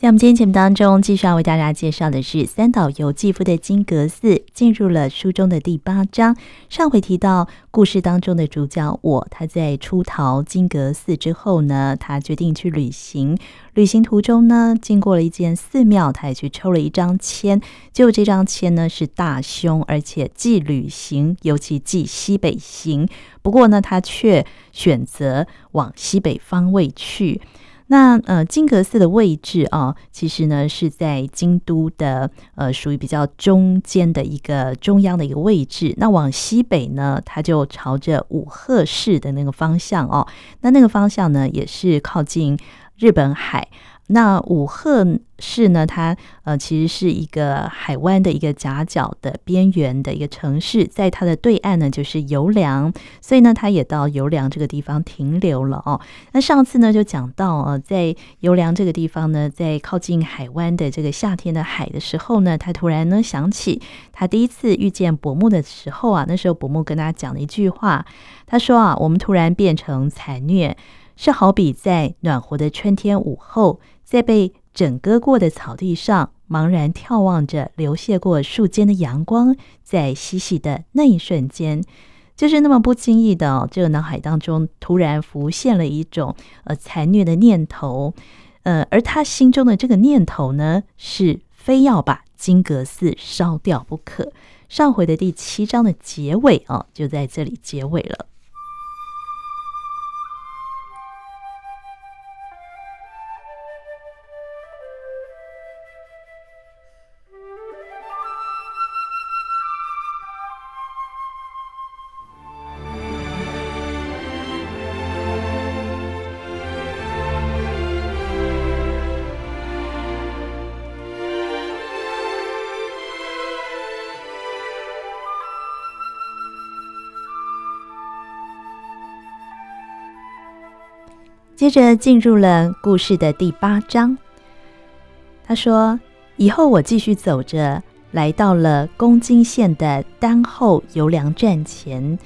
在我们今天节目当中，继续要为大家介绍的是三岛由纪夫的金阁寺，进入了书中的第八章。上回提到，故事当中的主角我，他在出逃金阁寺之后呢，他决定去旅行。旅行途中呢，经过了一间寺庙，他也去抽了一张签。结果这张签呢是大凶，而且忌旅行，尤其忌西北行。不过呢，他却选择往西北方位去。那呃，金阁寺的位置啊，其实呢是在京都的呃，属于比较中间的一个中央的一个位置。那往西北呢，它就朝着五鹤市的那个方向哦。那那个方向呢，也是靠近日本海。那武贺市呢，它呃其实是一个海湾的一个夹角的边缘的一个城市，在它的对岸呢就是游良，所以呢，它也到游良这个地方停留了哦。那上次呢就讲到呃，在游良这个地方呢，在靠近海湾的这个夏天的海的时候呢，他突然呢想起他第一次遇见柏木的时候啊，那时候柏木跟他讲了一句话，他说啊，我们突然变成残虐，是好比在暖和的春天午后。在被整割过的草地上，茫然眺望着流泻过树间的阳光，在嬉戏的那一瞬间，就是那么不经意的，这个脑海当中突然浮现了一种呃残虐的念头，呃，而他心中的这个念头呢，是非要把金阁寺烧掉不可。上回的第七章的结尾啊，就在这里结尾了。接着进入了故事的第八章。他说：“以后我继续走着，来到了宫津县的丹后游良站前。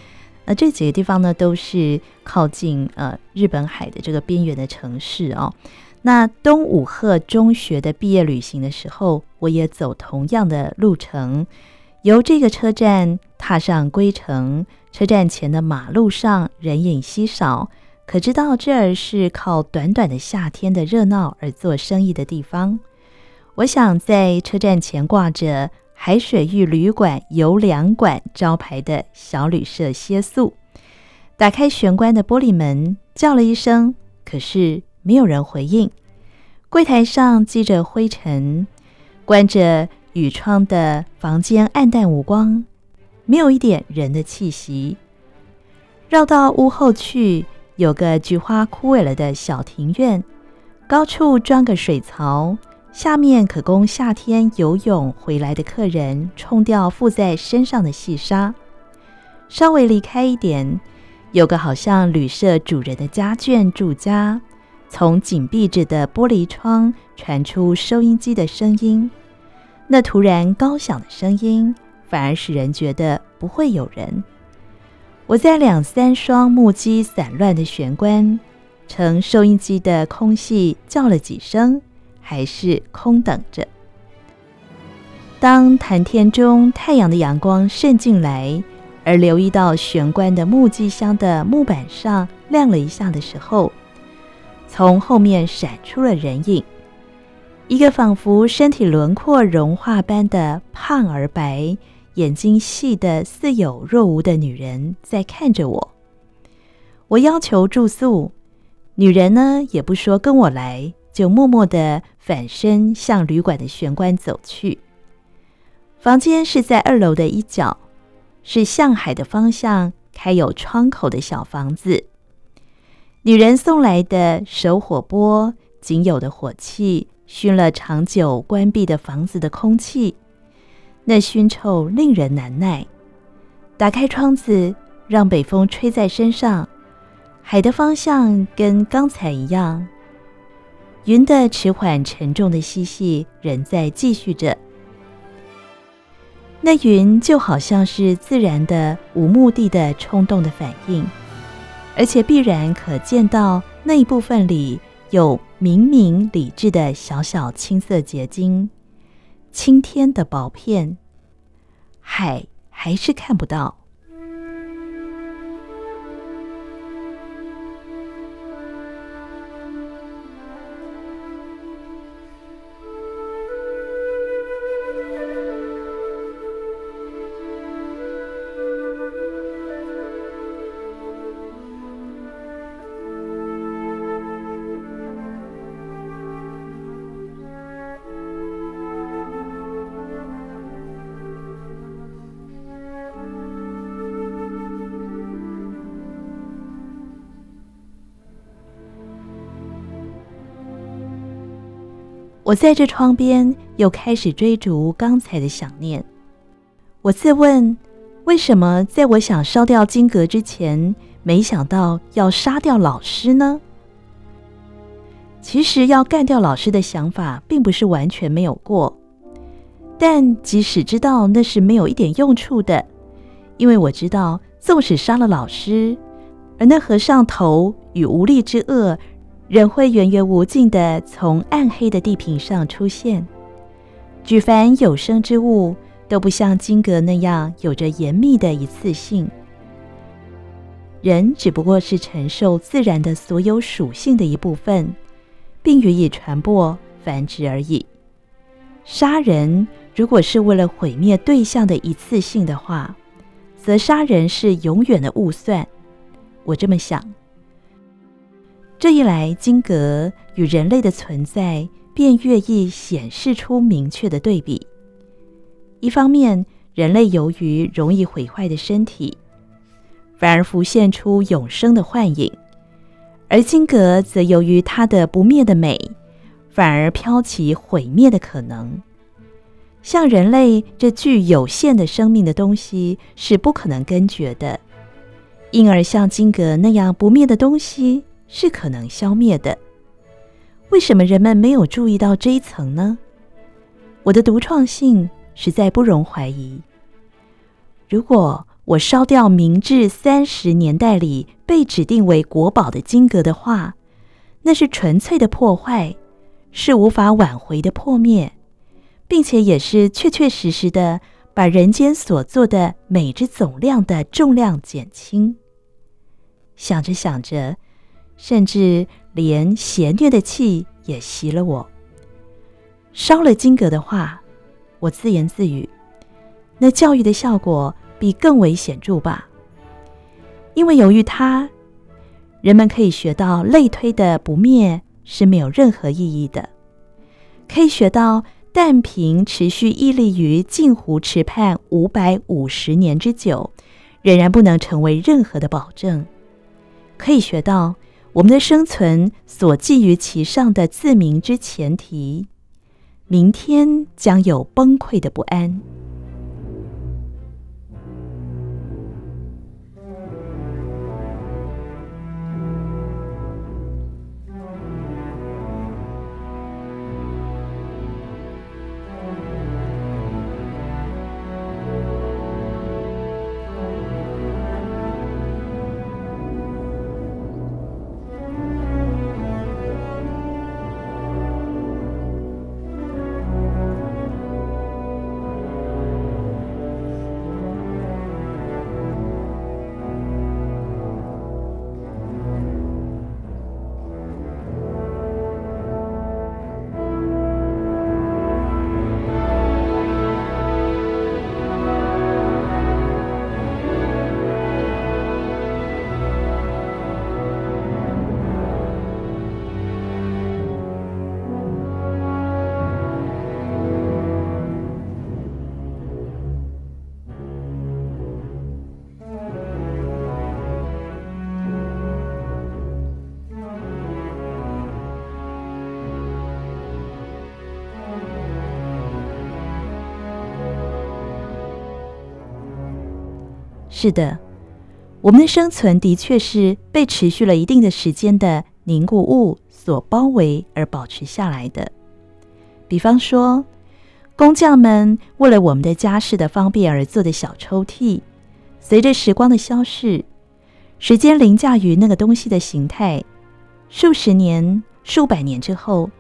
呃，这几个地方呢，都是靠近呃日本海的这个边缘的城市哦。那东武贺中学的毕业旅行的时候，我也走同样的路程，由这个车站踏上归程。车站前的马路上人影稀少。”可知道这儿是靠短短的夏天的热闹而做生意的地方。我想在车站前挂着海水浴旅馆游良馆招牌的小旅社歇宿。打开玄关的玻璃门，叫了一声，可是没有人回应。柜台上积着灰尘，关着雨窗的房间暗淡无光，没有一点人的气息。绕到屋后去。有个菊花枯萎了的小庭院，高处装个水槽，下面可供夏天游泳回来的客人冲掉附在身上的细沙。稍微离开一点，有个好像旅社主人的家眷住家，从紧闭着的玻璃窗传出收音机的声音。那突然高响的声音，反而使人觉得不会有人。我在两三双木屐散乱的玄关，乘收音机的空隙叫了几声，还是空等着。当潭天中太阳的阳光渗进来，而留意到玄关的木屐箱的木板上亮了一下的时候，从后面闪出了人影，一个仿佛身体轮廓融化般的胖而白。眼睛细的似有若无的女人在看着我。我要求住宿，女人呢也不说跟我来，就默默地反身向旅馆的玄关走去。房间是在二楼的一角，是向海的方向开有窗口的小房子。女人送来的手火钵，仅有的火气熏了长久关闭的房子的空气。那熏臭令人难耐。打开窗子，让北风吹在身上。海的方向跟刚才一样，云的迟缓沉重的嬉戏仍在继续着。那云就好像是自然的、无目的的冲动的反应，而且必然可见到那一部分里有明明理智的小小青色结晶，青天的薄片，海还是看不到。我在这窗边又开始追逐刚才的想念。我自问，为什么在我想烧掉金阁之前，没想到要杀掉老师呢？其实要干掉老师的想法并不是完全没有过，但即使知道那是没有一点用处的，因为我知道，纵使杀了老师，而那和尚头与无力之恶。仍会源源无尽地从暗黑的地平上出现。举凡有生之物都不像金阁那样有着严密的一次性。人只不过是承受自然的所有属性的一部分，并予以传播繁殖而已。杀人如果是为了毁灭对象的一次性的话，则杀人是永远的误算。我这么想。这一来，金阁与人类的存在便越易显示出明确的对比。一方面，人类由于容易毁坏的身体，反而浮现出永生的幻影；而金阁则由于它的不灭的美，反而飘起毁灭的可能。像人类这具有限的生命的东西是不可能根绝的，因而像金阁那样不灭的东西，是可能消灭的。为什么人们没有注意到这一层呢？我的独创性实在不容怀疑。如果我烧掉明治三十年代里被指定为国宝的金阁的话，那是纯粹的破坏，是无法挽回的破灭，并且也是确确实实的把人间所做的美之总量的重量减轻。想着想着。甚至连邪虐的气也袭了我。烧了金阁的话，我自言自语，那教育的效果必更为显著吧。因为由于它，人们可以学到类推的不灭是没有任何意义的，可以学到但凭持续屹立于镜湖池畔五百五十年之久，仍然不能成为任何的保证，可以学到。我们的生存所寄于其上的自明之前提，明天将有崩溃的不安。是的，我们的生存的确是被持续了一定的时间的凝固物所包围而保持下来的。比方说，工匠们为了我们的家事的方便而做的小抽屉，随着时光的消逝，时间凌驾于那个东西的形态，数十年数百年之后，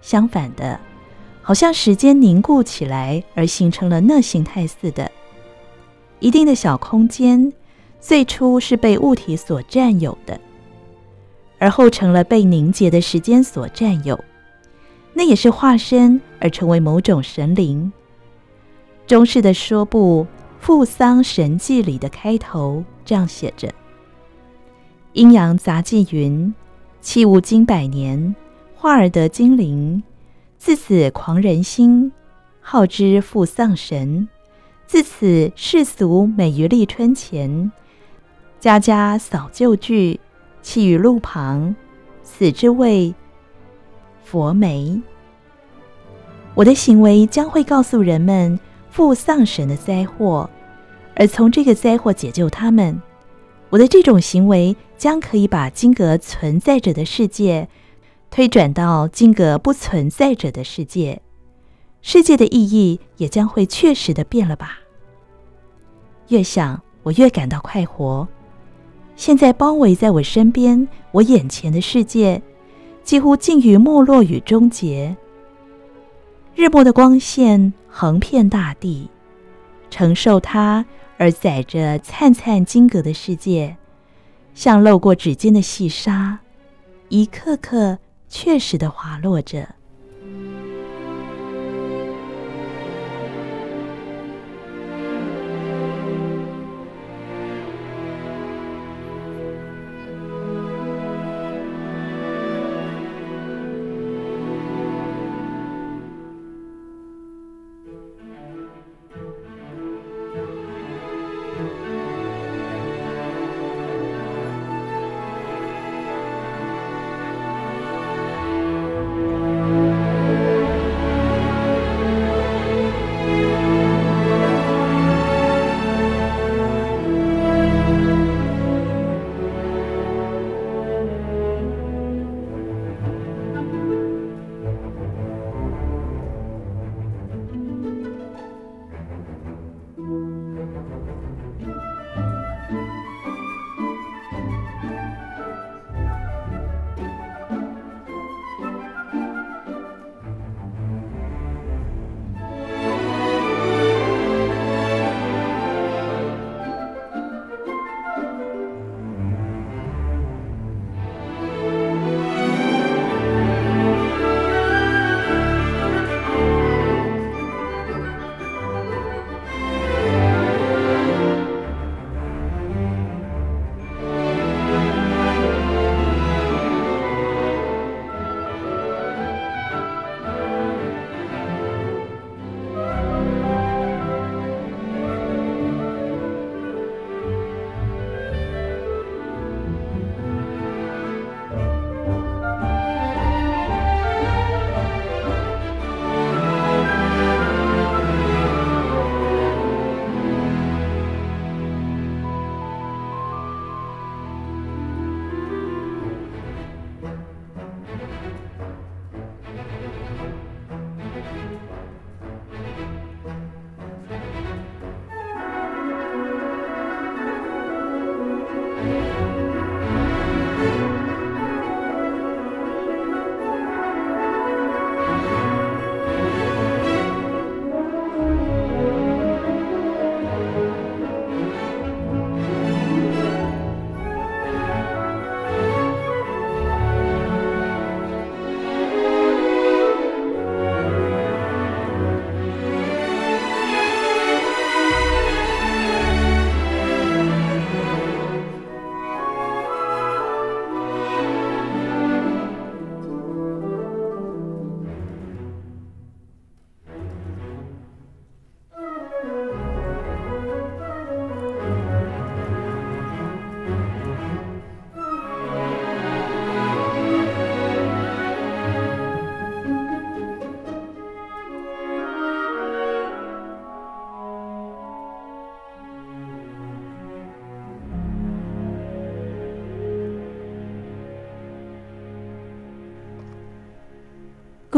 相反的，好像时间凝固起来而形成了那形态似的。一定的小空间，最初是被物体所占有的，而后成了被凝结的时间所占有。那也是化身而成为某种神灵。中式的说部《付丧神记》里的开头这样写着：“阴阳杂记云，器物经百年，化而得精灵。自此狂人心，号之富丧神。自此世俗每于立春前，家家扫旧具，弃于路旁。此之谓佛媒。我的行为将会告诉人们。”负丧神的灾祸，而从这个灾祸解救他们。我的这种行为将可以把金阁存在着的世界推转到金阁不存在着的世界，世界的意义也将会确实的变了吧？越想，我越感到快活。现在包围在我身边，我眼前的世界几乎近于没落与终结。日暮的光线横遍大地，承受它而载着灿灿金阁的世界，像漏过指尖的细沙，一刻刻确实的滑落着。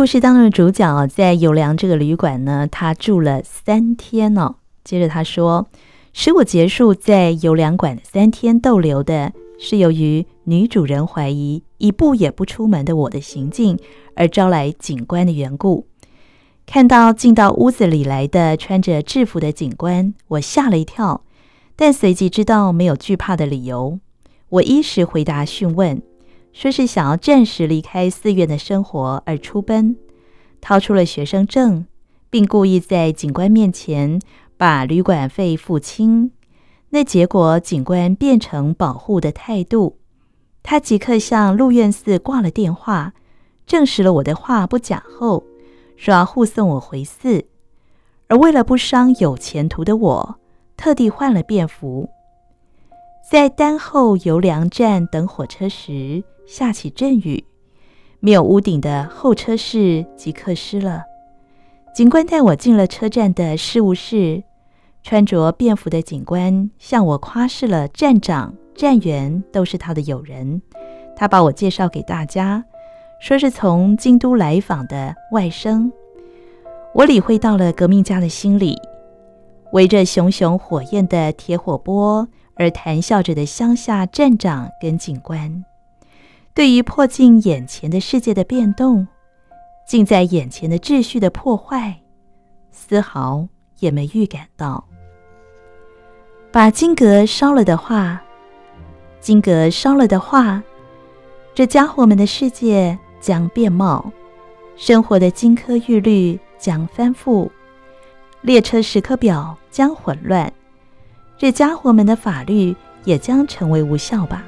故事当中的主角在游良这个旅馆呢，他住了三天哦。接着他说，使我结束在游良馆三天逗留的是由于女主人怀疑一步也不出门的我的行径而招来警官的缘故。看到进到屋子里来的穿着制服的警官，我吓了一跳，但随即知道没有惧怕的理由。我依时回答讯问，说是想要暂时离开寺院的生活而出奔，掏出了学生证，并故意在警官面前把旅馆费付清。那结果，警官变成保护的态度，他即刻向鹿苑寺挂了电话，证实了我的话不假后。说要护送我回寺，而为了不伤有前途的我，特地换了便服。在丹后游梁站等火车时，下起阵雨，没有屋顶的候车室即刻湿了。警官带我进了车站的事务室，穿着便服的警官向我夸示了站长、站员都是他的友人，他把我介绍给大家。说是从京都来访的外甥，我理会到了革命家的心理。围着熊熊火焰的铁火锅而谈笑着的乡下站长跟警官，对于迫近眼前的世界的变动，近在眼前的秩序的破坏，丝毫也没预感到。把金阁烧了的话，金阁烧了的话，这家伙们的世界。将变貌，生活的金科玉律将翻覆，列车时刻表将混乱，这家伙们的法律也将成为无效吧。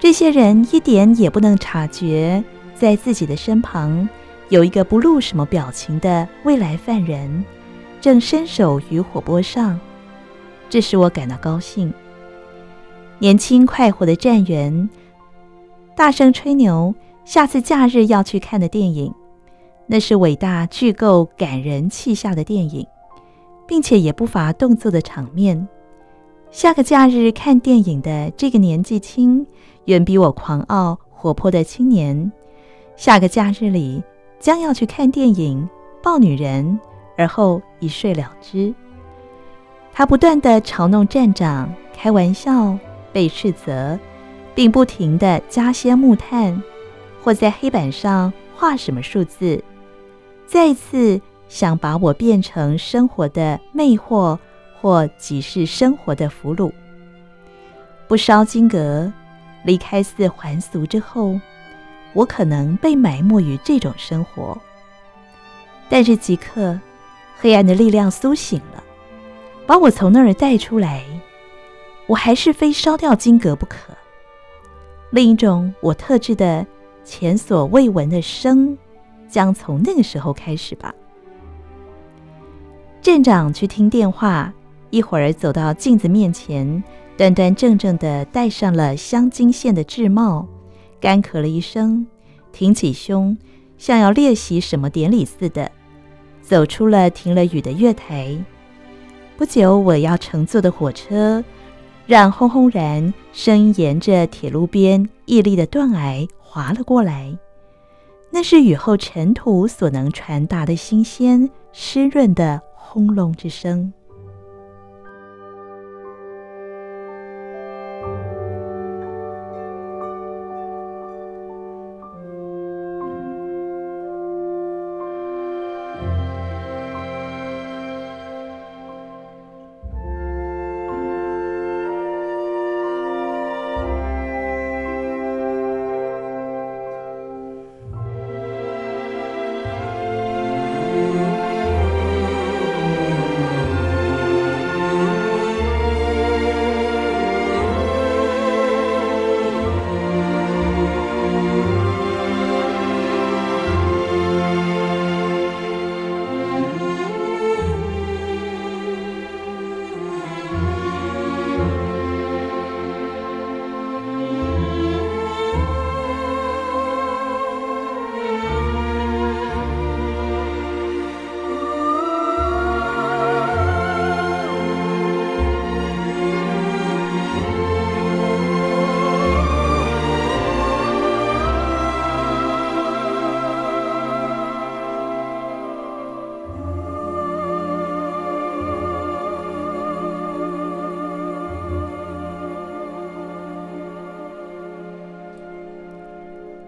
这些人一点也不能察觉，在自己的身旁有一个不露什么表情的未来犯人，正伸手于火锅上，这使我感到高兴。年轻快活的站员大声吹牛。下次假日要去看的电影，那是伟大、具够感人气象的电影，并且也不乏动作的场面。下个假日看电影的这个年纪轻、远比我狂傲活泼的青年，下个假日里将要去看电影、抱女人，而后一睡了之。他不断地嘲弄站长，开玩笑，被斥责，并不停地加些木炭。或在黑板上画什么数字，再一次想把我变成生活的魅惑，或即是生活的俘虏。不烧金阁，离开寺还俗之后，我可能被埋没于这种生活。但是即刻，黑暗的力量苏醒了，把我从那儿带出来。我还是非烧掉金阁不可。另一种我特制的。前所未闻的生，将从那个时候开始吧。站长去听电话，一会儿走到镜子面前，端端正正地戴上了镶金线的制帽，干咳了一声，挺起胸，像要列席什么典礼似的，走出了停了雨的月台。不久，我要乘坐的火车，让轰轰然声音沿着铁路边屹立的断崖。滑了过来，那是雨后尘土所能传达的新鲜湿润的轰隆之声。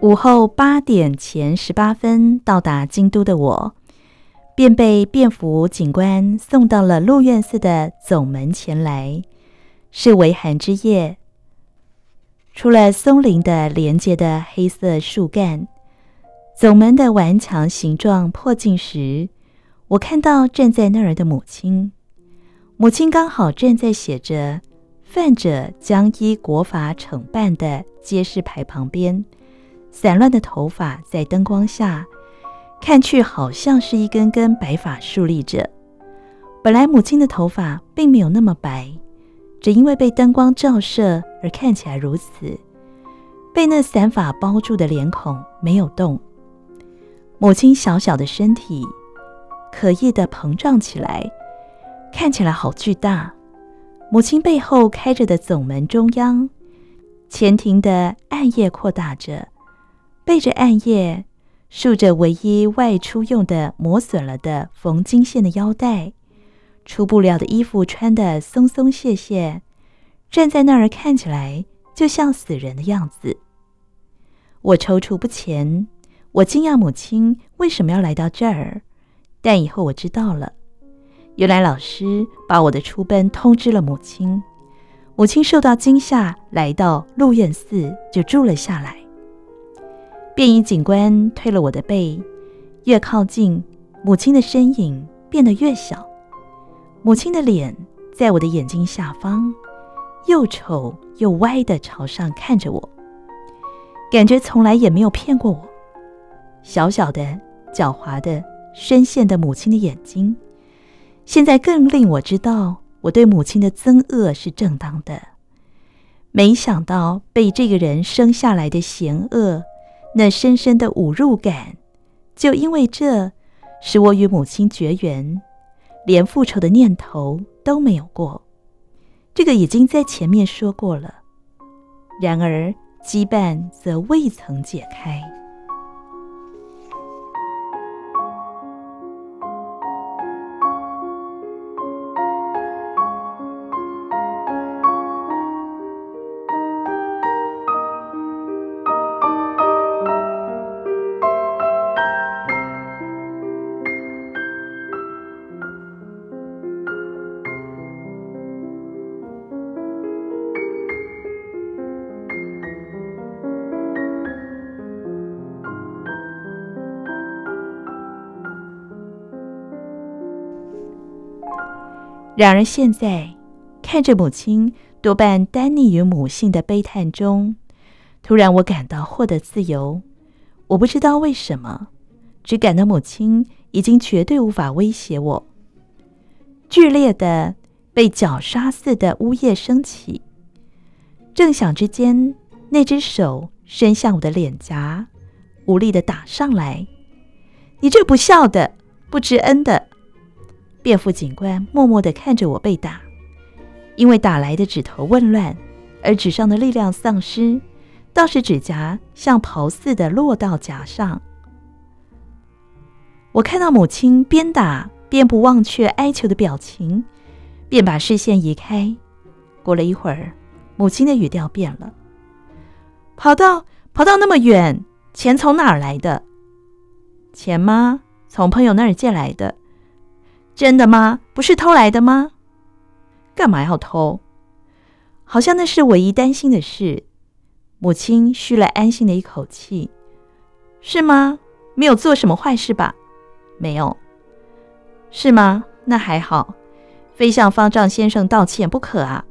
午后八点前十八分到达京都的我，便被便服警官送到了鹿苑寺的总门前来。是微寒之夜，除了松林的连接的黑色树干，总门的顽强形状迫近时，我看到站在那儿的母亲。母亲刚好站在写着“犯者将依国法惩办”的揭示牌旁边，散乱的头发在灯光下看去好像是一根根白发竖立着。本来母亲的头发并没有那么白，只因为被灯光照射而看起来如此。被那散发包住的脸孔没有动。母亲小小的身体可意地膨胀起来。看起来好巨大。母亲背后开着的总门中央，前庭的暗夜扩大着，背着暗夜竖着唯一外出用的磨损了的缝金线的腰带，出不了的衣服穿得松松懈懈，站在那儿看起来就像死人的样子。我踌躇不前，我惊讶母亲为什么要来到这儿，但以后我知道了。原来老师把我的出奔通知了母亲，母亲受到惊吓，来到鹿苑寺就住了下来。便衣警官推了我的背，越靠近，母亲的身影变得越小。母亲的脸在我的眼睛下方，又丑又歪的朝上看着我，感觉从来也没有骗过我。小小的、狡猾的、深陷的母亲的眼睛。现在更令我知道，我对母亲的憎恶是正当的。没想到被这个人生下来的嫌恶，那深深的侮辱感，就因为这，使我与母亲绝缘，连复仇的念头都没有过。这个已经在前面说过了。然而羁绊则未曾解开。然而现在，看着母亲多半耽溺于母性的悲叹中，突然我感到获得自由。我不知道为什么，只感到母亲已经绝对无法威胁我。剧烈的被绞杀似的呜咽升起，正响之间，那只手伸向我的脸颊，无力地打上来。你这不孝的，不知恩的！便副警官默默地看着我被打，因为打来的指头紊乱，而纸上的力量丧失，倒是指甲像刨似的落到颊上。我看到母亲边打边不忘却哀求的表情，便把视线移开。过了一会儿，母亲的语调变了：“跑到跑到那么远，钱从哪儿来的？钱吗？从朋友那儿借来的。”真的吗？不是偷来的吗？干嘛要偷？好像那是唯一担心的事。母亲吁了安心的一口气。是吗？没有做什么坏事吧？没有。是吗？那还好。非向方丈先生道歉不可啊！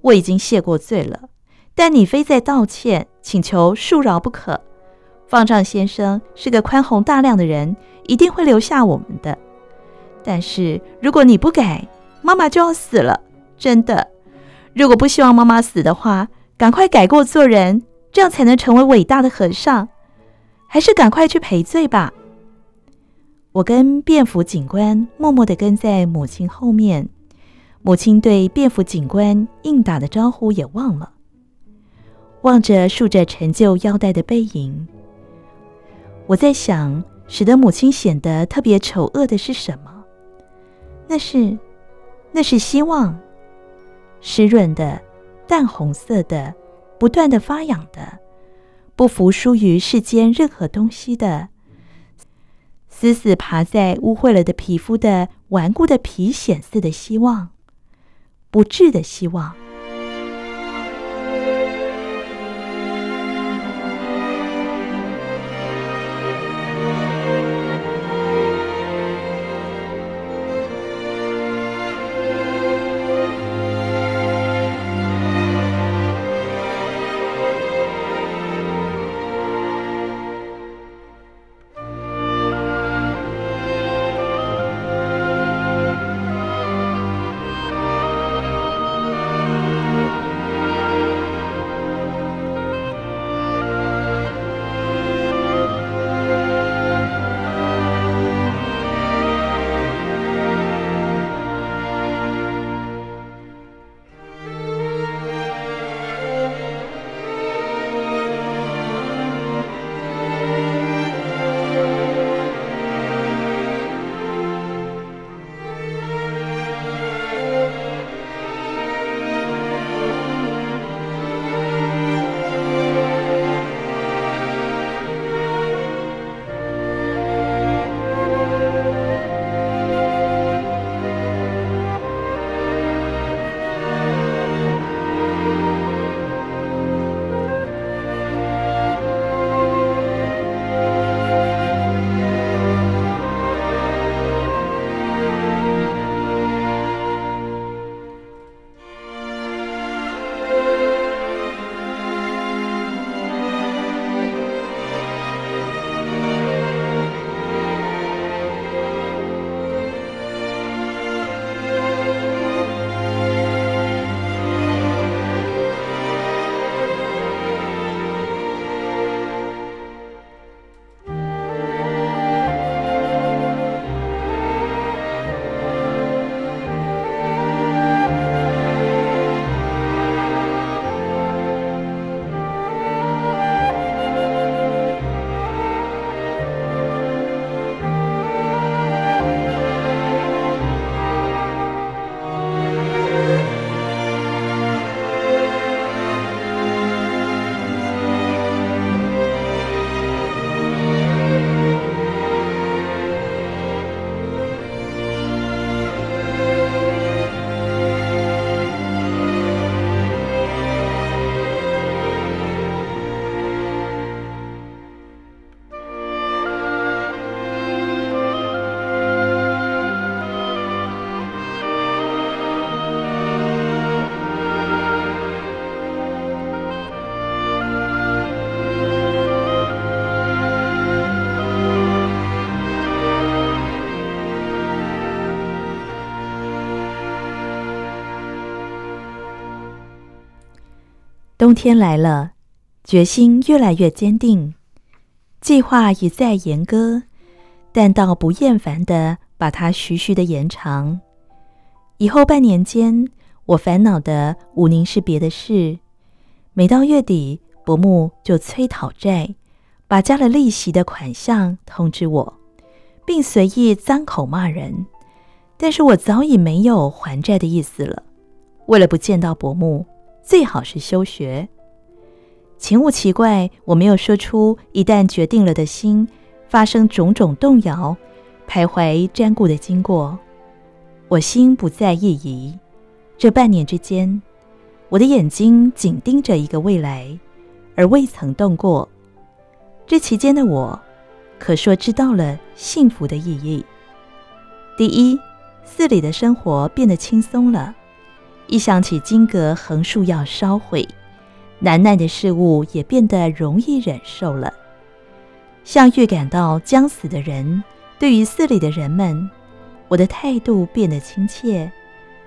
我已经谢过罪了，但你非在道歉，请求恕饶不可。方丈先生是个宽宏大量的人，一定会留下我们的。但是如果你不改，妈妈就要死了，真的。如果不希望妈妈死的话，赶快改过做人，这样才能成为伟大的和尚。还是赶快去赔罪吧。我跟便服警官默默地跟在母亲后面，母亲对便服警官应打的招呼也忘了。望着竖着陈旧腰带的背影，我在想，使得母亲显得特别丑恶的是什么？那是，那是希望，湿润的、淡红色的、不断的发痒的，不服输于世间任何东西的，死死爬在污秽了的皮肤的顽固的皮癣似的希望，不治的希望。冬天来了，决心越来越坚定，计划一再严格，但倒不厌烦地把它徐徐地延长。以后半年间，我烦恼的无宁是别的事。每到月底，伯母就催讨债，把加了利息的款项通知我，并随意张口骂人。但是我早已没有还债的意思了。为了不见到伯母。最好是休学。请勿奇怪，我没有说出一旦决定了的心发生种种动摇、徘徊瞻顾的经过。我心不再意移。这半年之间，我的眼睛紧盯着一个未来，而未曾动过。这期间的我，可说知道了幸福的意义。第一，寺里的生活变得轻松了。一想起金阁横竖要烧毁，难耐的事物也变得容易忍受了。像预感到将死的人，对于寺里的人们，我的态度变得亲切，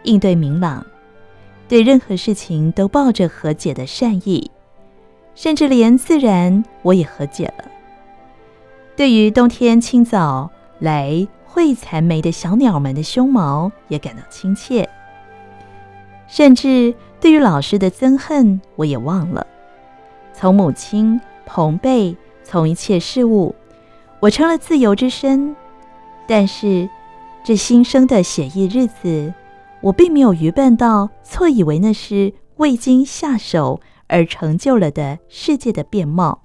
应对明朗，对任何事情都抱着和解的善意，甚至连自然我也和解了。对于冬天清早来会残梅的小鸟们的胸毛，也感到亲切。甚至对于老师的憎恨，我也忘了。从母亲、朋辈，从一切事物，我成了自由之身。但是，这新生的写意日子，我并没有愚笨到错以为那是未经下手而成就了的世界的变貌。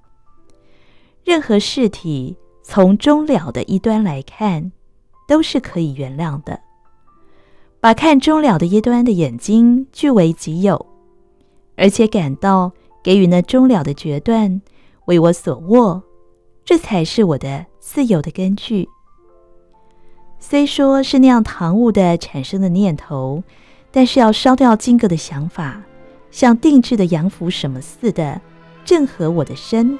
任何事体从终了的一端来看，都是可以原谅的。把看终了的一端的眼睛据为己有，而且感到给予那终了的决断为我所握，这才是我的自由的根据。虽说是那样唐突的产生的念头，但是要烧掉金阁的想法，像定制的洋服什么似的，正合我的身，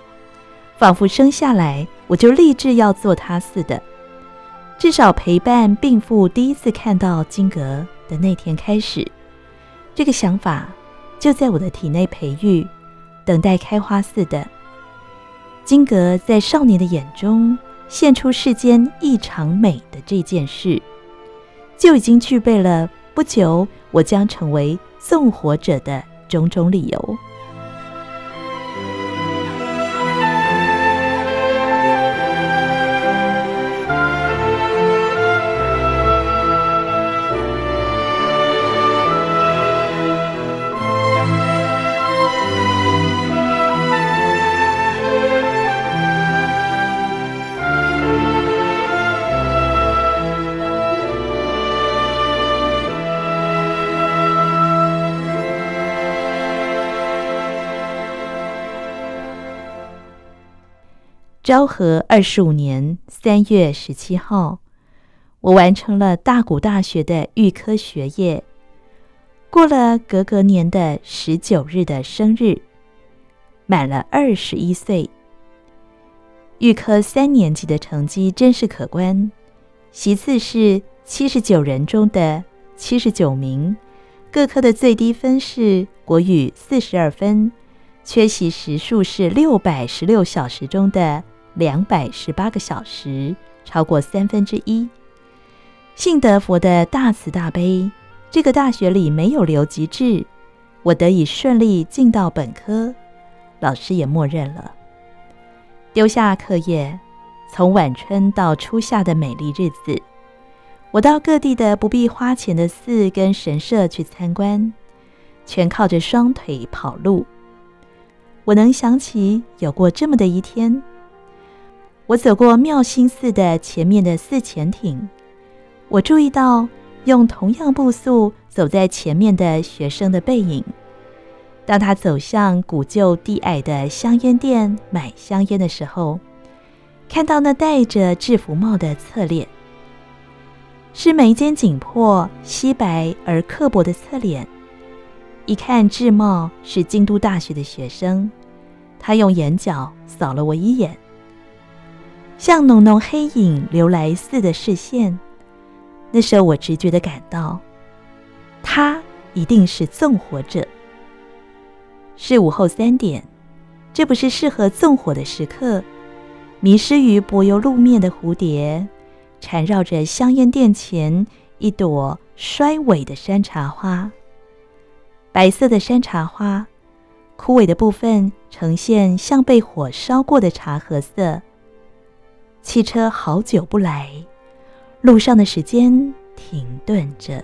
仿佛生下来我就立志要做它似的。至少陪伴病妇第一次看到金阁的那天开始，这个想法就在我的体内培育，等待开花似的。金阁在少年的眼中现出世间异常美的这件事，就已经具备了不久我将成为纵火者的种种理由。昭和二十五年三月十七号，我完成了大谷大学的预科学业。过了隔隔年的十九日的生日，满了二十一岁。预科三年级的成绩真是可观，席次是七十九人中的七十九名，各科的最低分是国语四十二分，缺席时数是六百十六小时中的。两百十八个小时，超过三分之一。幸得佛的大慈大悲，这个大学里没有留级制，我得以顺利进到本科，老师也默认了。丢下课业，从晚春到初夏的美丽日子，我到各地的不必花钱的寺跟神社去参观，全靠着双腿跑路。我能想起有过这么的一天。我走过妙心寺的前面的寺前艇，我注意到用同样步速走在前面的学生的背影。当他走向古旧低矮的香烟店买香烟的时候，看到那戴着制服帽的侧脸，是眉间紧迫、稀白而刻薄的侧脸。一看制帽是京都大学的学生，他用眼角扫了我一眼。像浓浓黑影流来似的视线，那时候我直觉地感到，他一定是纵火者。是午后三点，这不是适合纵火的时刻。迷失于柏油路面的蝴蝶，缠绕着香烟店前一朵衰萎的山茶花。白色的山茶花，枯萎的部分呈现像被火烧过的茶褐色。汽车好久不来，路上的时间停顿着。